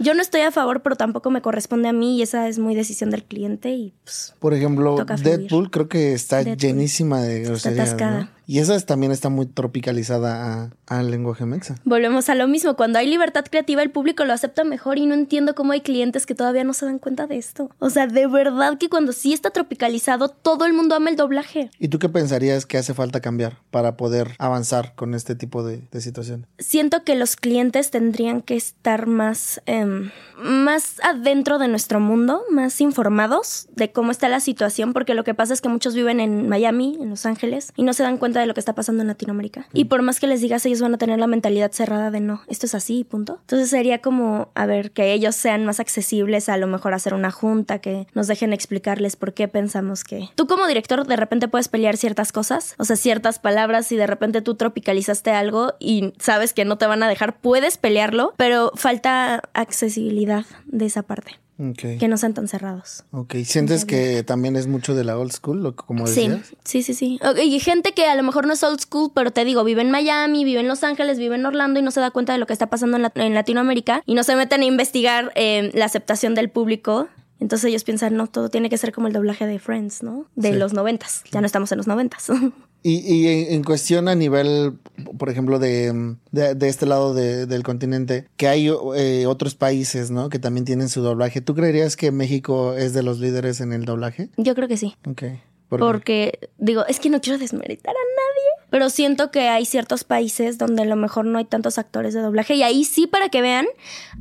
yo no estoy a favor, pero tampoco me corresponde a mí y esa es muy decisión del cliente y pues Por ejemplo. Deadpool creo que está Deadpool. llenísima de groserías, atascada. ¿no? Y esa es- también está muy tropicalizada al lenguaje mexa. Volvemos a lo mismo, cuando hay libertad creativa el público lo acepta mejor y no entiendo cómo hay clientes que todavía no se dan cuenta de esto. O sea, de verdad que cuando sí está tropicalizado, todo el mundo ama el doblaje. ¿Y tú qué pensarías que hace falta cambiar para poder avanzar con este tipo de, de situaciones? Siento que los clientes tendrían que estar más, em, más adentro de nuestro mundo, más informados de cómo está la situación, porque lo que pasa es que muchos viven en Miami, en Los Ángeles, y no se dan cuenta de lo que está pasando en Latinoamérica. Y por más que les digas, ellos van a tener la mentalidad cerrada de no, esto es así, punto. Entonces sería como, a ver, que ellos sean más accesibles, a lo mejor hacer una junta, que nos dejen explicarles por qué pensamos que... Tú como director de repente puedes pelear ciertas cosas, o sea, ciertas palabras, y de repente tú tropicalizaste algo y sabes que no te van a dejar, puedes pelearlo, pero falta accesibilidad de esa parte, Que no sean tan cerrados. Ok. ¿Sientes que también es mucho de la old school, lo que- como Sí, decías? sí, sí, sí. Y gente que a lo mejor no es old school, pero te digo, vive en Miami, vive en Los Ángeles, vive en Orlando y no se da cuenta de lo que está pasando en, la- en Latinoamérica y no se meten a investigar eh, la aceptación del público. Entonces ellos piensan, no, todo tiene que ser como el doblaje de Friends, ¿no? De Sí. los noventas. Ya no estamos en los noventas. Y, y en, en cuestión a nivel, por ejemplo, de, de, de este lado de- del continente, que hay eh, otros países, ¿no? Que también tienen su doblaje. ¿Tú creerías que México es de los líderes en el doblaje? Yo creo que sí. Ok. Porque, digo, es que no quiero desmeritar a nadie, pero siento que hay ciertos países donde a lo mejor no hay tantos actores de doblaje y ahí sí, para que vean,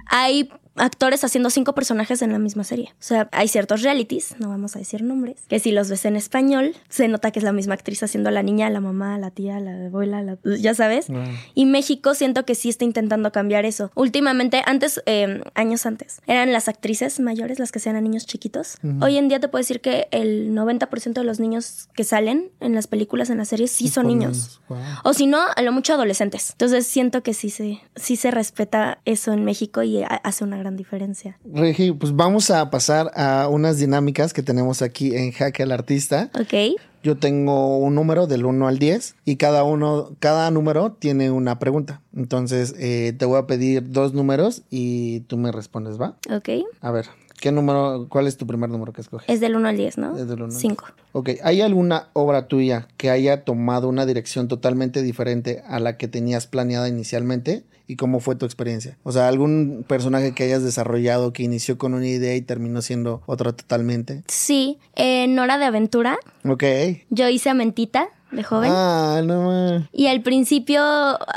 hay actores haciendo cinco personajes en la misma serie. O sea, hay ciertos realities, no vamos a decir nombres, que si los ves en español, se nota que es la misma actriz haciendo a la niña, a la mamá, a la tía, a la abuela, a la- ya sabes. Ah. Y México siento que sí está intentando cambiar eso. Últimamente, antes, eh, años antes, eran las actrices mayores las que sean a niños chiquitos. Hoy en día te puedo decir que el 90% de los niños que salen en las películas, en las series, sí son niños. Wow. O si no, a lo mucho adolescentes. Entonces siento que sí se, sí se respeta eso en México y ha- hace una gran diferencia. Regi, pues vamos a pasar a unas dinámicas que tenemos aquí en Jaque al Artista. ¿Ok? Yo tengo un número del 1 al 10 y cada uno, cada número tiene una pregunta. Entonces eh, te voy a pedir dos números y tú me respondes, ¿va? ¿Ok? A ver, ¿qué número, cuál es tu primer número que escoges? Es del 1 al 10, ¿no? Es del uno al 5. Ok, ¿hay alguna obra tuya que haya tomado una dirección totalmente diferente a la que tenías planeada inicialmente? ¿Y cómo fue tu experiencia? O sea, algún personaje que hayas desarrollado que inició con una idea y terminó siendo otra totalmente. Sí, en Hora de Aventura, Ok. yo hice a Mentita de joven. Ah, no más. Y al principio,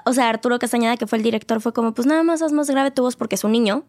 o sea, Arturo Castañeda, que fue el director, fue como, pues nada más haz más grave tu voz porque es un niño.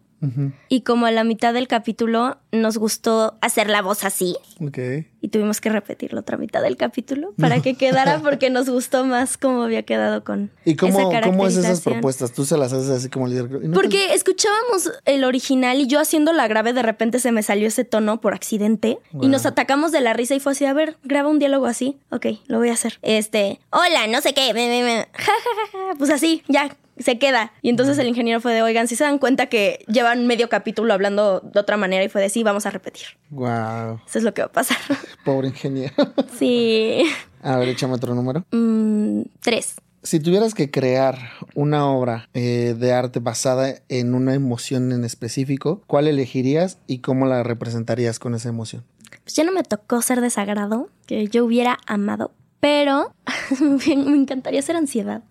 Y como a la mitad del capítulo nos gustó hacer la voz así. Ok. Y tuvimos que repetir la otra mitad del capítulo para que quedara porque nos gustó más cómo había quedado con ¿Y cómo, esa cómo es esas propuestas? ¿Tú se las haces así como líder? ¿Y no te- Porque escuchábamos el original y yo haciendo la grave de repente se me salió ese tono por accidente y nos atacamos de la risa y fue así, a ver, graba un diálogo así. Ok, lo voy a hacer. Este, hola, no sé qué, ja, ja, ja, ja. pues así, ya. Se queda. Y entonces el ingeniero fue de, oigan, si se dan cuenta que llevan medio capítulo hablando de otra manera y fue de, sí, vamos a repetir. Wow, Eso es lo que va a pasar. pobre ingeniero. sí. a ver, échame otro número. Mm, tres. Si tuvieras que crear una obra eh, de arte basada en una emoción en específico, ¿cuál elegirías y cómo la representarías con esa emoción? Pues ya no me tocó ser desagrado, que yo hubiera amado, pero me encantaría ser ansiedad.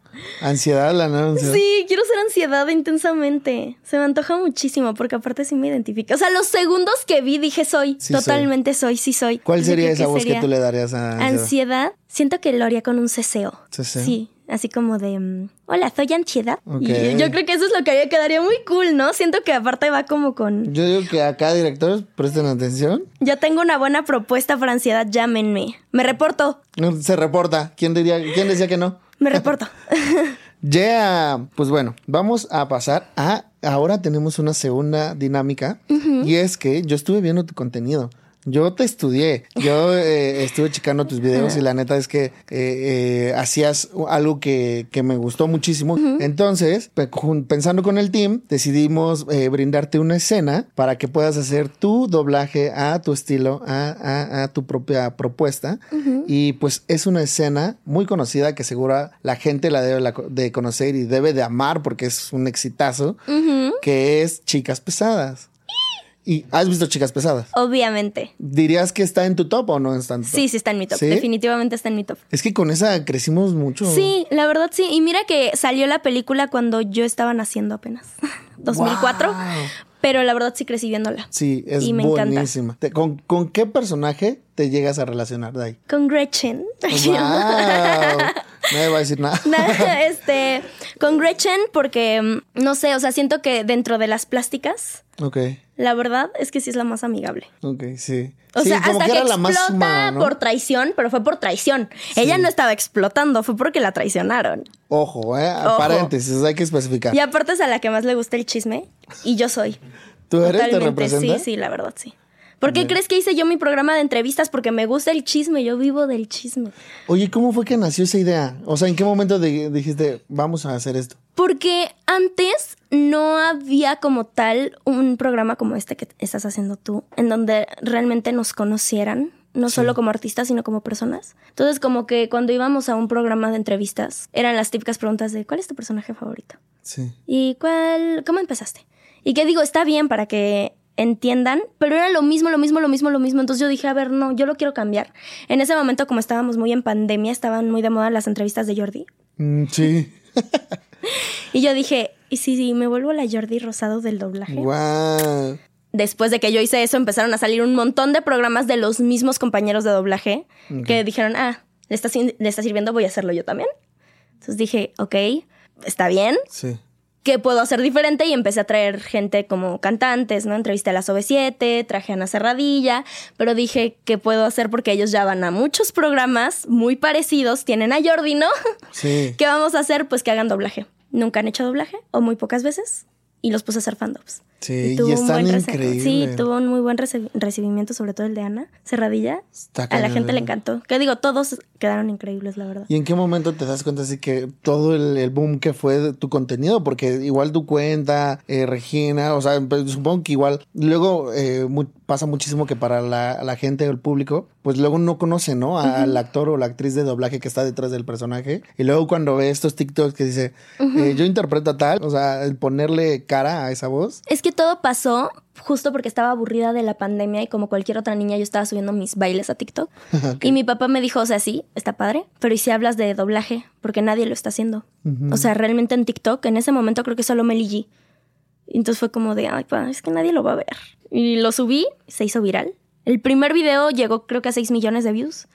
Ansiedad, la ansiedad. Sí, quiero ser ansiedad intensamente. Se me antoja muchísimo porque aparte sí me identifica. O sea, los segundos que vi dije soy, Sí totalmente soy. sí soy. ¿Cuál sería ¿qué esa voz sería? que tú le darías a ansiedad? Ansiedad, siento que lo haría con un ceseo. ¿Ceseo? Sí, así como de, mm, hola, soy ansiedad. Y yo creo que eso es lo que haría, quedaría muy cool, ¿no? Siento que aparte va como con, Yo digo que acá directores presten atención. ya tengo una buena propuesta para ansiedad, llámenme. Me reporto, No, Se reporta. ¿Quién diría, quién decía que no? Me reporto. Ya, pues bueno, vamos a pasar a. Ahora tenemos una segunda dinámica y es que yo estuve viendo tu contenido. Yo te estudié, yo eh, estuve checando tus videos y la neta es que eh, eh, hacías algo que, que me gustó muchísimo. Entonces, pensando con el team, decidimos brindarte una escena para que puedas hacer tu doblaje a tu estilo, a, a- a tu propia propuesta. Y pues es una escena muy conocida que seguro la gente la debe la- de conocer y debe de amar porque es un exitazo, que es Chicas Pesadas. ¿Y has visto Chicas Pesadas? Obviamente. ¿Dirías que está en tu top o no está en tu top? Sí, sí está en mi top. ¿Sí? Definitivamente está en mi top. Es que con esa crecimos mucho. Sí, la verdad sí. Y mira que salió la película cuando yo estaba naciendo apenas. 2004. Wow. Pero la verdad sí crecí viéndola. Sí, es Y me encanta. buenísima. ¿Con, con qué personaje te llegas a relacionar de ahí? Con Gretchen. ¡Wow! Nadie va a decir nada. Nada, este, con Gretchen porque, mm, no sé, o sea, siento que dentro de las plásticas, Ok, la verdad es que sí es la más amigable. ok, sí. O Sí, sea, como hasta que, era la más explota humana, ¿no? por traición, pero fue por traición. Ella no estaba explotando, fue porque la traicionaron. Ojo, eh. Ojo. Paréntesis, hay que especificar. Y aparte es a la que más le gusta el chisme, y yo soy. ¿Tú eres? ¿Te Totalmente, representa? sí, sí, la verdad, sí. ¿Por qué crees que hice yo mi programa de entrevistas? Porque me gusta el chisme, yo vivo del chisme. Oye, ¿cómo fue que nació esa idea? O sea, ¿en qué momento de- dijiste, vamos a hacer esto? Porque antes no había como tal un programa como este que estás haciendo tú, en donde realmente nos conocieran, no solo como artistas, sino como personas. Entonces, como que cuando íbamos a un programa de entrevistas, eran las típicas preguntas de ¿cuál es tu personaje favorito? Sí. ¿Y cuál, cómo empezaste? Y que digo, está bien para que entiendan, pero era lo mismo, lo mismo, lo mismo, lo mismo. Entonces yo dije, a ver, no, yo lo quiero cambiar. En ese momento, como estábamos muy en pandemia, estaban muy de moda las entrevistas de Jordi. Mm, sí. Y yo dije, ¿y si, si me vuelvo la Jordi Rosado del doblaje? Wow. Después de que yo hice eso, empezaron a salir un montón de programas de los mismos compañeros de doblaje que dijeron, ah, le está, le está sirviendo, voy a hacerlo yo también. Entonces dije, ok, está bien. Sí. ¿Qué puedo hacer diferente? Y empecé a traer gente como cantantes, ¿no? Entrevisté a las OV7, traje a Ana Cerradilla, pero dije, ¿qué puedo hacer? Porque ellos ya van a muchos programas muy parecidos, tienen a Jordi, ¿no? Sí. ¿Qué vamos a hacer? Pues que hagan doblaje. Nunca han hecho doblaje, o muy pocas veces, y los puse a hacer fandoms. Sí, tuvo y un están buen rece- increíbles. Sí, tuvo un muy buen recibimiento, sobre todo el de Ana Cerradilla. Está a la gente le encantó. Que digo, todos quedaron increíbles, la verdad. ¿Y en qué momento te das cuenta así que todo el, el boom que fue de tu contenido? Porque igual tu cuenta, eh, Regina, o sea, pues, supongo que igual luego eh, pasa muchísimo que para la, la gente o el público, pues luego no conoce, ¿no? Al actor o la actriz de doblaje que está detrás del personaje. Y luego cuando ve estos TikToks que dice, eh, yo interpreto a tal, o sea, el ponerle cara a esa voz. Es que todo pasó justo porque estaba aburrida de la pandemia y como cualquier otra niña yo estaba subiendo mis bailes a TikTok. Y mi papá me dijo, o sea, sí, está padre, pero ¿y si hablas de doblaje? Porque nadie lo está haciendo. O sea, realmente en TikTok, en ese momento creo que solo Meli G. Entonces fue como de, ay, pa, es que nadie lo va a ver. Y lo subí, se hizo viral. El primer video llegó creo que a 6 millones de views.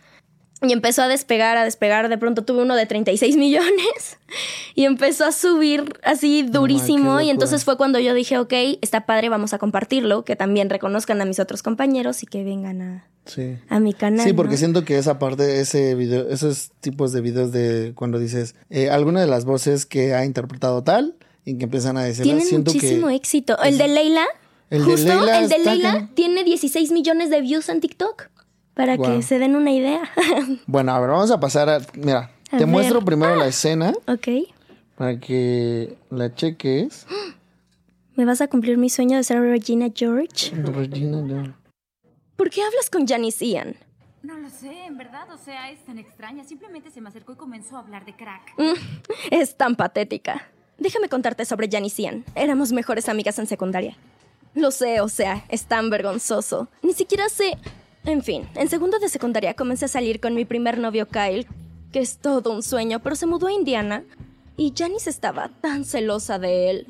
Y empezó a despegar, a despegar. De pronto tuve uno de 36 millones y empezó a subir así durísimo. y entonces fue cuando yo dije, ok, está padre, vamos a compartirlo, que también reconozcan a mis otros compañeros y que vengan a, a mi canal. Sí, porque siento que esa parte, ese video, esos tipos de videos de cuando dices eh, alguna de las voces que ha interpretado tal y que empiezan a decir, tiene muchísimo éxito. El de Leila, el justo de Leila el de Leila tiene 16 millones de views en TikTok. Para que se den una idea. bueno, a ver, vamos a pasar a. Mira, te muestro primero la ah, escena. Ok. Para que la cheques. ¿Me vas a cumplir mi sueño de ser Regina George? Regina George. ¿Por qué hablas con Janice Ian? No lo sé, en verdad, o sea, es tan extraña. Simplemente se me acercó y comenzó a hablar de crack. es tan patética. Déjame contarte sobre Janice Ian. Éramos mejores amigas en secundaria. Lo sé, o sea, es tan vergonzoso. Ni siquiera sé en fin, en segundo de secundaria comencé a salir con mi primer novio Kyle, que es todo un sueño, pero se mudó a Indiana y Janice estaba tan celosa de él.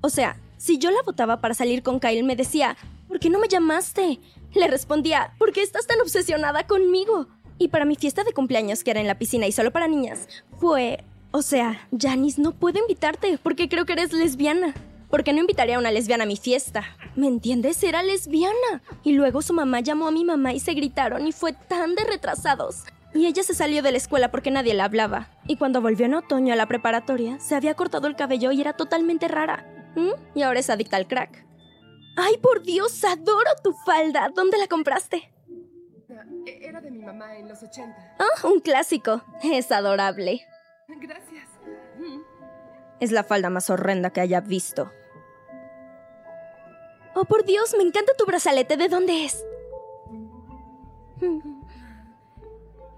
O sea, si yo la votaba para salir con Kyle, me decía, ¿por qué no me llamaste? Le respondía, ¿por qué estás tan obsesionada conmigo? Y para mi fiesta de cumpleaños, que era en la piscina y solo para niñas, fue... O sea, Janice no puedo invitarte porque creo que eres lesbiana. ¿Por qué no invitaría a una lesbiana a mi fiesta? ¿Me entiendes? Era lesbiana. Y luego su mamá llamó a mi mamá y se gritaron y fue tan de retrasados. Y ella se salió de la escuela porque nadie la hablaba. Y cuando volvió en otoño a la preparatoria, se había cortado el cabello y era totalmente rara. ¿Mm? Y ahora es adicta al crack. ¡Ay, por Dios! ¡Adoro tu falda! ¿Dónde la compraste? E-, era de mi mamá en los 80. Ah, un clásico. Es adorable. Gracias. Es la falda más horrenda que haya visto. Oh, por Dios, me encanta tu brazalete. ¿De dónde es?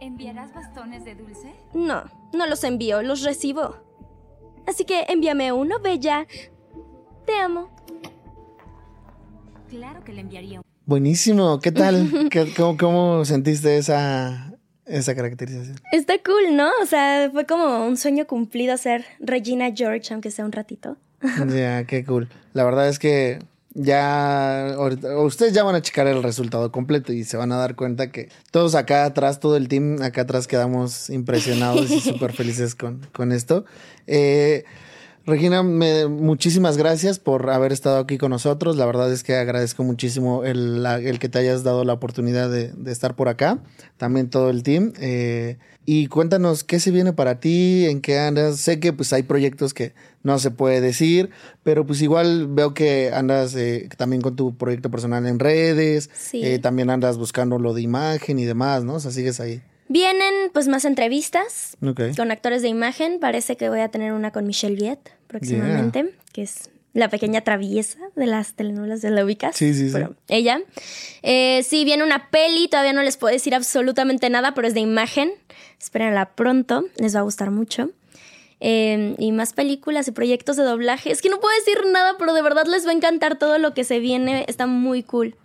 ¿Enviarás bastones de dulce? No, no los envío, los recibo. Así que envíame uno, Bella. Te amo. Claro que le enviaría. Buenísimo, ¿qué tal? cómo, ¿Cómo sentiste esa, esa caracterización. Está cool, ¿no? O sea, fue como un sueño cumplido ser Regina George, aunque sea un ratito. Ya, qué cool. La verdad es que ya ustedes ya van a checar el resultado completo y se van a dar cuenta que todos acá atrás, todo el team acá atrás quedamos impresionados y súper felices con, con esto. Eh, Regina, muchísimas gracias por haber estado aquí con nosotros. La verdad es que agradezco muchísimo el, que te hayas dado la oportunidad de, estar por acá. También todo el team. Eh, y cuéntanos qué se viene para ti, en qué andas. Sé que pues hay proyectos que no se puede decir, pero pues igual veo que andas eh, también con tu proyecto personal en redes. Eh, también andas buscando lo de imagen y demás, ¿no? O sea, sigues ahí. Vienen pues más entrevistas con actores de imagen. Parece que voy a tener una con Michelle Viet próximamente, que es la pequeña traviesa de las telenovelas de la ubicas. Sí, sí, sí. ella. Eh, sí, viene una peli, todavía no les puedo decir absolutamente nada, pero es de imagen. Espérenla pronto, les va a gustar mucho. Eh, y más películas y proyectos de doblaje. Es que no puedo decir nada, pero de verdad les va a encantar todo lo que se viene. Está muy cool.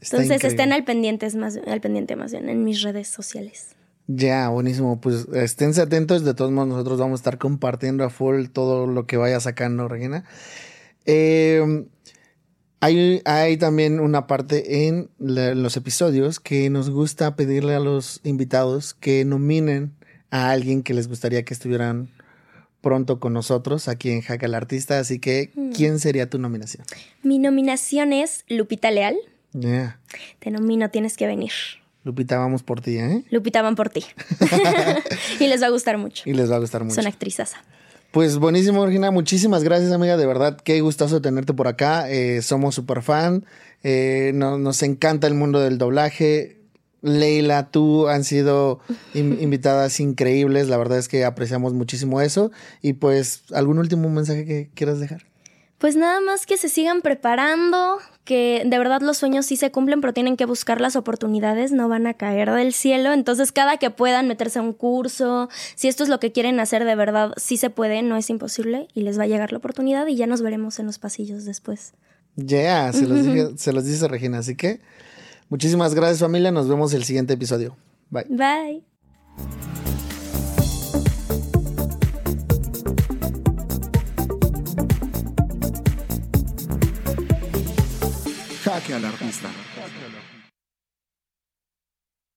Entonces estén al pendiente, más, al pendiente más bien en mis redes sociales. Ya, buenísimo. Pues esténse atentos. De todos modos, nosotros vamos a estar compartiendo a full todo lo que vaya sacando, Regina. Eh, hay, hay, también una parte en los episodios que nos gusta pedirle a los invitados que nominen a alguien que les gustaría que estuvieran pronto con nosotros aquí en Jaca el Artista. Así que, mm. ¿quién sería tu nominación? Mi nominación es Lupita Leal. Ya. Te nomino, tienes que venir. Lupita, vamos por ti, ¿eh? Lupita, van por ti. y les va a gustar mucho. Y les va a gustar mucho. Son actrizas. Pues buenísimo, Regina. Muchísimas gracias, amiga. De verdad, qué gustoso tenerte por acá. Eh, somos súper fan. Eh, nos encanta el mundo del doblaje. Leila, tú han sido invitadas increíbles. La verdad es que apreciamos muchísimo eso. Y pues, ¿algún último mensaje que quieras dejar? Pues nada más que se sigan preparando, que de verdad los sueños sí se cumplen, pero tienen que buscar las oportunidades, no van a caer del cielo. Entonces, cada que puedan meterse a un curso, si esto es lo que quieren hacer de verdad, sí se puede, no es imposible y les va a llegar la oportunidad y ya nos veremos en los pasillos después. Ya, se, los se los dice Regina. Así que muchísimas gracias familia, nos vemos el siguiente episodio. Bye. Bye. Jaque al artista.